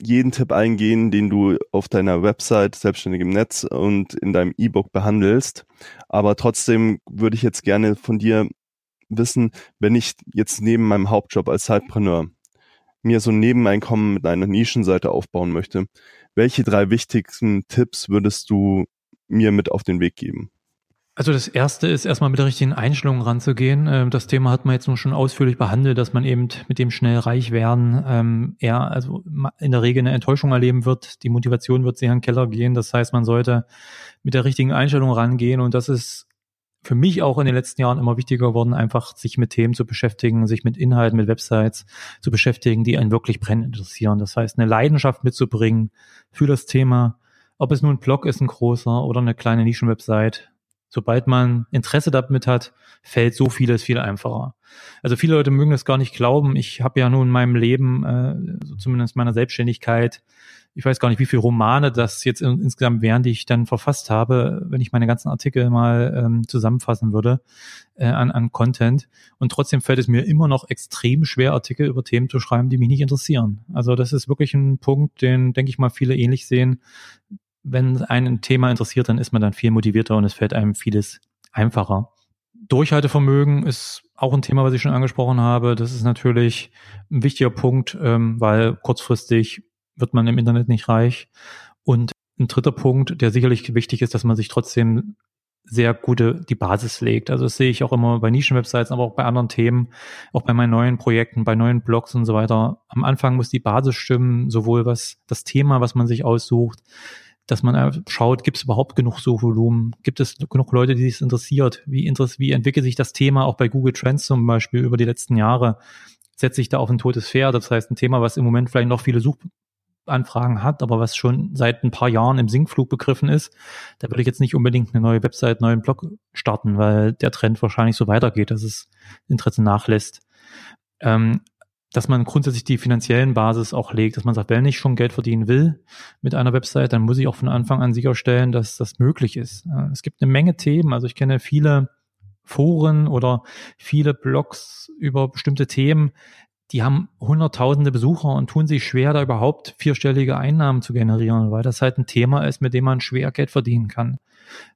jeden Tipp eingehen, den du auf deiner Website selbstständig im Netz und in deinem E-Book behandelst. Aber trotzdem würde ich jetzt gerne von dir wissen, wenn ich jetzt neben meinem Hauptjob als Zeitpreneur mir so ein Nebeneinkommen mit einer Nischenseite aufbauen möchte, welche drei wichtigsten Tipps würdest du mir mit auf den Weg geben? Also das erste ist erstmal mit der richtigen Einstellung ranzugehen. Ähm, das Thema hat man jetzt nur schon ausführlich behandelt, dass man eben mit dem schnell reich werden ähm, eher also in der Regel eine Enttäuschung erleben wird. Die Motivation wird sehr in den Keller gehen. Das heißt, man sollte mit der richtigen Einstellung rangehen und das ist für mich auch in den letzten Jahren immer wichtiger geworden, einfach sich mit Themen zu beschäftigen, sich mit Inhalten, mit Websites zu beschäftigen, die einen wirklich brennend interessieren. Das heißt, eine Leidenschaft mitzubringen für das Thema, ob es nun ein Blog ist, ein großer oder eine kleine Nischenwebsite Sobald man Interesse damit hat, fällt so vieles viel einfacher. Also viele Leute mögen das gar nicht glauben. Ich habe ja nun in meinem Leben, äh, so zumindest meiner Selbstständigkeit, ich weiß gar nicht, wie viele Romane das jetzt in, insgesamt wären, die ich dann verfasst habe, wenn ich meine ganzen Artikel mal ähm, zusammenfassen würde äh, an, an Content. Und trotzdem fällt es mir immer noch extrem schwer, Artikel über Themen zu schreiben, die mich nicht interessieren. Also das ist wirklich ein Punkt, den, denke ich mal, viele ähnlich sehen wenn ein Thema interessiert, dann ist man dann viel motivierter und es fällt einem vieles einfacher. Durchhaltevermögen ist auch ein Thema, was ich schon angesprochen habe. Das ist natürlich ein wichtiger Punkt, ähm, weil kurzfristig wird man im Internet nicht reich. Und ein dritter Punkt, der sicherlich wichtig ist, dass man sich trotzdem sehr gute die Basis legt. Also das sehe ich auch immer bei Nischenwebsites, aber auch bei anderen Themen, auch bei meinen neuen Projekten, bei neuen Blogs und so weiter. Am Anfang muss die Basis stimmen, sowohl was das Thema, was man sich aussucht, dass man schaut, gibt es überhaupt genug Suchvolumen? Gibt es genug Leute, die sich interessiert? Wie, wie entwickelt sich das Thema auch bei Google Trends zum Beispiel über die letzten Jahre? Setzt sich da auf ein totes Pferd? Das heißt, ein Thema, was im Moment vielleicht noch viele Suchanfragen hat, aber was schon seit ein paar Jahren im Sinkflug begriffen ist, da würde ich jetzt nicht unbedingt eine neue Website, einen neuen Blog starten, weil der Trend wahrscheinlich so weitergeht, dass es Interesse nachlässt. Ähm, dass man grundsätzlich die finanziellen Basis auch legt, dass man sagt, wenn ich schon Geld verdienen will mit einer Website, dann muss ich auch von Anfang an sicherstellen, dass das möglich ist. Es gibt eine Menge Themen, also ich kenne viele Foren oder viele Blogs über bestimmte Themen, die haben hunderttausende Besucher und tun sich schwer, da überhaupt vierstellige Einnahmen zu generieren, weil das halt ein Thema ist, mit dem man schwer Geld verdienen kann.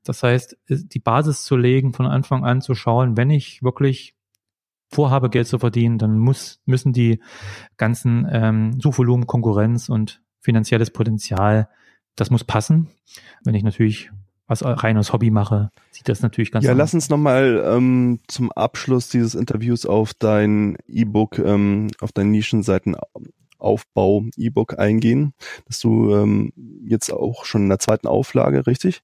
Das heißt, die Basis zu legen, von Anfang an zu schauen, wenn ich wirklich vorhabe, Geld zu verdienen, dann muss, müssen die ganzen ähm, Suchvolumen, Konkurrenz und finanzielles Potenzial, das muss passen. Wenn ich natürlich was rein aus Hobby mache, sieht das natürlich ganz Ja, lass uns nochmal ähm, zum Abschluss dieses Interviews auf dein E-Book, ähm, auf dein Nischenseitenaufbau E-Book eingehen, dass du ähm, jetzt auch schon in der zweiten Auflage, richtig,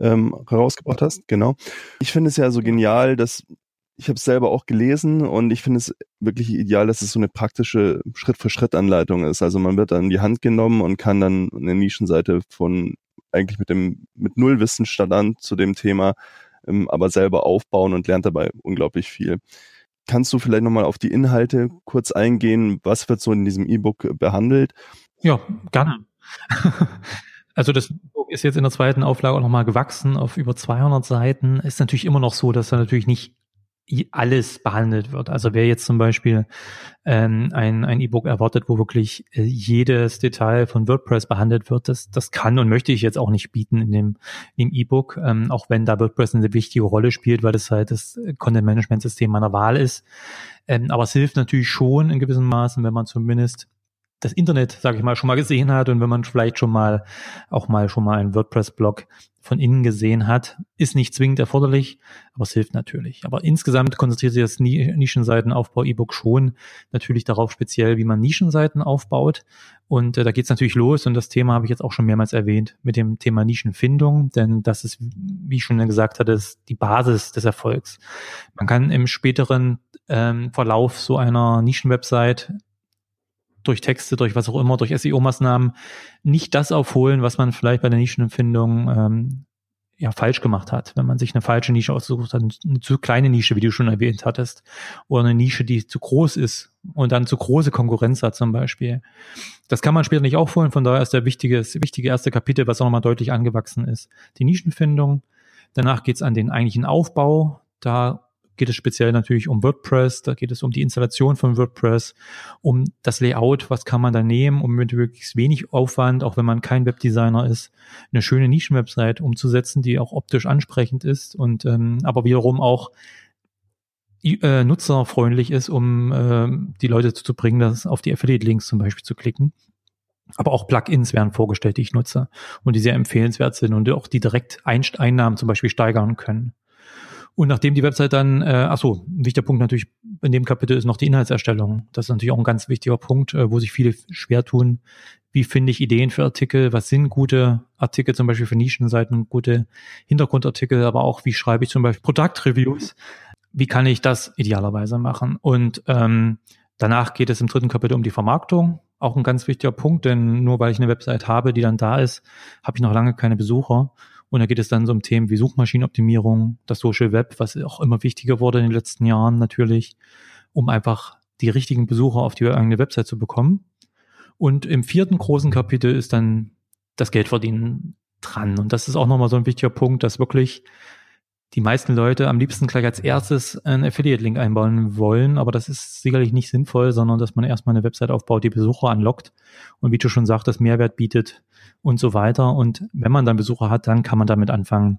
ähm, herausgebracht hast. Genau. Ich finde es ja so genial, dass ich habe es selber auch gelesen und ich finde es wirklich ideal, dass es so eine praktische Schritt-für-Schritt-Anleitung ist. Also man wird in die Hand genommen und kann dann eine Nischenseite von eigentlich mit dem mit null Wissensstand zu dem Thema, ähm, aber selber aufbauen und lernt dabei unglaublich viel. Kannst du vielleicht nochmal auf die Inhalte kurz eingehen? Was wird so in diesem E-Book behandelt? Ja, gerne. Also das Buch ist jetzt in der zweiten Auflage auch nochmal gewachsen auf über 200 Seiten. Ist natürlich immer noch so, dass da natürlich nicht alles behandelt wird. Also wer jetzt zum Beispiel ähm, ein ein E-Book erwartet, wo wirklich äh, jedes Detail von WordPress behandelt wird, das das kann und möchte ich jetzt auch nicht bieten in dem im E-Book, ähm, auch wenn da WordPress eine wichtige Rolle spielt, weil es halt das Content Management System meiner Wahl ist. Ähm, aber es hilft natürlich schon in gewissem Maßen, wenn man zumindest das Internet, sage ich mal, schon mal gesehen hat und wenn man vielleicht schon mal auch mal schon mal einen WordPress-Blog von innen gesehen hat, ist nicht zwingend erforderlich, aber es hilft natürlich. Aber insgesamt konzentriert sich das Nischenseitenaufbau-E-Book schon natürlich darauf speziell, wie man Nischenseiten aufbaut. Und äh, da geht es natürlich los und das Thema habe ich jetzt auch schon mehrmals erwähnt mit dem Thema Nischenfindung, denn das ist, wie ich schon gesagt hatte, die Basis des Erfolgs. Man kann im späteren ähm, Verlauf so einer Nischenwebsite durch Texte, durch was auch immer, durch SEO-Maßnahmen nicht das aufholen, was man vielleicht bei der Nischenempfindung ähm, ja falsch gemacht hat, wenn man sich eine falsche Nische ausgesucht hat, eine zu kleine Nische, wie du schon erwähnt hattest, oder eine Nische, die zu groß ist und dann zu große Konkurrenz hat zum Beispiel. Das kann man später nicht aufholen, von daher ist der wichtige, das wichtige erste Kapitel, was auch nochmal deutlich angewachsen ist, die Nischenfindung. Danach geht's an den eigentlichen Aufbau. Da geht es speziell natürlich um WordPress, da geht es um die Installation von WordPress, um das Layout, was kann man da nehmen, um mit möglichst wenig Aufwand, auch wenn man kein Webdesigner ist, eine schöne Nischenwebsite umzusetzen, die auch optisch ansprechend ist und ähm, aber wiederum auch äh, nutzerfreundlich ist, um äh, die Leute dazu zu bringen, das auf die Affiliate-Links zum Beispiel zu klicken. Aber auch Plugins werden vorgestellt, die ich nutze und die sehr empfehlenswert sind und auch die direkt Einnahmen zum Beispiel steigern können. Und nachdem die Website dann, äh, ach so, ein wichtiger Punkt natürlich in dem Kapitel ist noch die Inhaltserstellung. Das ist natürlich auch ein ganz wichtiger Punkt, äh, wo sich viele schwer tun. Wie finde ich Ideen für Artikel? Was sind gute Artikel zum Beispiel für Nischenseiten, gute Hintergrundartikel, aber auch wie schreibe ich zum Beispiel Produktreviews? Wie kann ich das idealerweise machen? Und ähm, danach geht es im dritten Kapitel um die Vermarktung. Auch ein ganz wichtiger Punkt, denn nur weil ich eine Website habe, die dann da ist, habe ich noch lange keine Besucher. Und da geht es dann so um Themen wie Suchmaschinenoptimierung, das Social Web, was auch immer wichtiger wurde in den letzten Jahren natürlich, um einfach die richtigen Besucher auf die eigene Website zu bekommen. Und im vierten großen Kapitel ist dann das Geldverdienen dran. Und das ist auch nochmal so ein wichtiger Punkt, dass wirklich die meisten Leute am liebsten gleich als erstes einen Affiliate-Link einbauen wollen, aber das ist sicherlich nicht sinnvoll, sondern dass man erstmal eine Website aufbaut, die Besucher anlockt und wie du schon sagtest, Mehrwert bietet und so weiter. Und wenn man dann Besucher hat, dann kann man damit anfangen,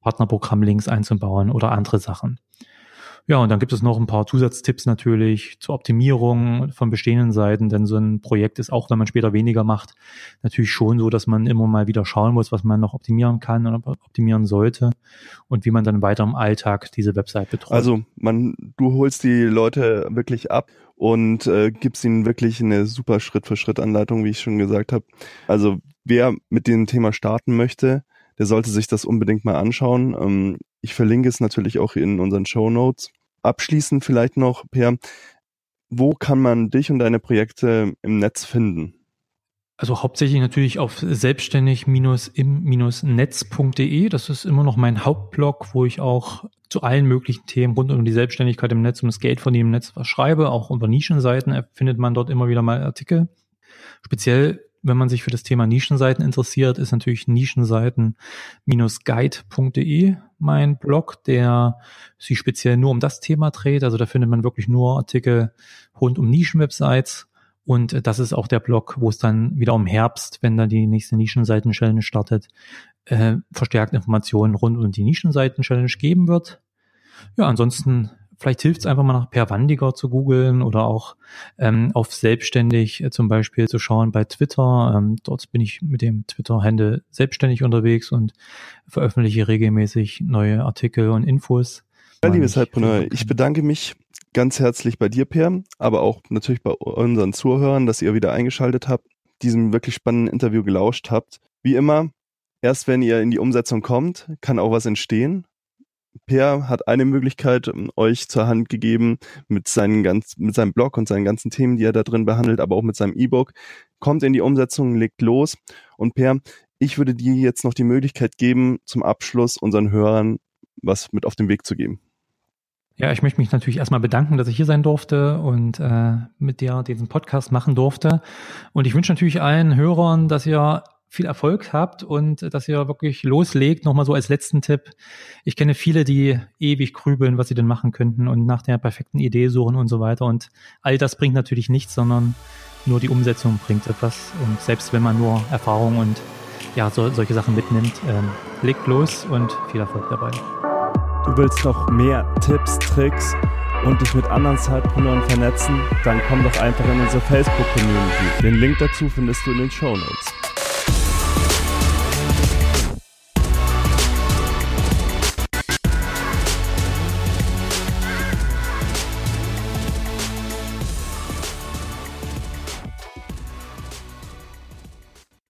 Partnerprogramm-Links einzubauen oder andere Sachen. Ja, und dann gibt es noch ein paar Zusatztipps natürlich zur Optimierung von bestehenden Seiten, denn so ein Projekt ist auch, wenn man später weniger macht, natürlich schon so, dass man immer mal wieder schauen muss, was man noch optimieren kann oder optimieren sollte und wie man dann weiter im Alltag diese Website betreut. Also man, du holst die Leute wirklich ab und äh, gibst ihnen wirklich eine super Schritt-für-Schritt-Anleitung, wie ich schon gesagt habe. Also wer mit dem Thema starten möchte, der sollte sich das unbedingt mal anschauen. Ähm, ich verlinke es natürlich auch in unseren Show Notes. Abschließend vielleicht noch, Per, wo kann man dich und deine Projekte im Netz finden? Also hauptsächlich natürlich auf selbstständig-im-netz.de. Das ist immer noch mein Hauptblog, wo ich auch zu allen möglichen Themen rund um die Selbstständigkeit im Netz, um das Geld von dem Netz was schreibe. Auch über Nischenseiten findet man dort immer wieder mal Artikel. Speziell wenn man sich für das Thema Nischenseiten interessiert, ist natürlich Nischenseiten-guide.de mein Blog, der sich speziell nur um das Thema dreht. Also da findet man wirklich nur Artikel rund um Nischenwebsites. Und das ist auch der Blog, wo es dann wieder um Herbst, wenn dann die nächste Nischenseiten-Challenge startet, äh, verstärkt Informationen rund um die Nischenseiten-Challenge geben wird. Ja, ansonsten vielleicht hilft es einfach mal nach Per Wandiger zu googeln oder auch ähm, auf selbstständig äh, zum Beispiel zu schauen bei Twitter. Ähm, dort bin ich mit dem Twitter-Handle selbstständig unterwegs und veröffentliche regelmäßig neue Artikel und Infos. Ja, liebe Zeitpreneur, ich bedanke mich ganz herzlich bei dir, Per, aber auch natürlich bei unseren Zuhörern, dass ihr wieder eingeschaltet habt, diesem wirklich spannenden Interview gelauscht habt. Wie immer, erst wenn ihr in die Umsetzung kommt, kann auch was entstehen. Per hat eine Möglichkeit ähm, euch zur Hand gegeben mit, seinen ganz, mit seinem Blog und seinen ganzen Themen, die er da drin behandelt, aber auch mit seinem E-Book. Kommt in die Umsetzung, legt los. Und Per, ich würde dir jetzt noch die Möglichkeit geben, zum Abschluss unseren Hörern was mit auf den Weg zu geben. Ja, ich möchte mich natürlich erstmal bedanken, dass ich hier sein durfte und äh, mit dir diesen Podcast machen durfte. Und ich wünsche natürlich allen Hörern, dass ihr viel Erfolg habt und dass ihr wirklich loslegt. Nochmal so als letzten Tipp. Ich kenne viele, die ewig grübeln, was sie denn machen könnten und nach der perfekten Idee suchen und so weiter. Und all das bringt natürlich nichts, sondern nur die Umsetzung bringt etwas. Und selbst wenn man nur Erfahrung und ja, so, solche Sachen mitnimmt, ähm, legt los und viel Erfolg dabei. Du willst noch mehr Tipps, Tricks und dich mit anderen Zeitpreneuren vernetzen? Dann komm doch einfach in unsere Facebook-Community. Den Link dazu findest du in den Show Notes.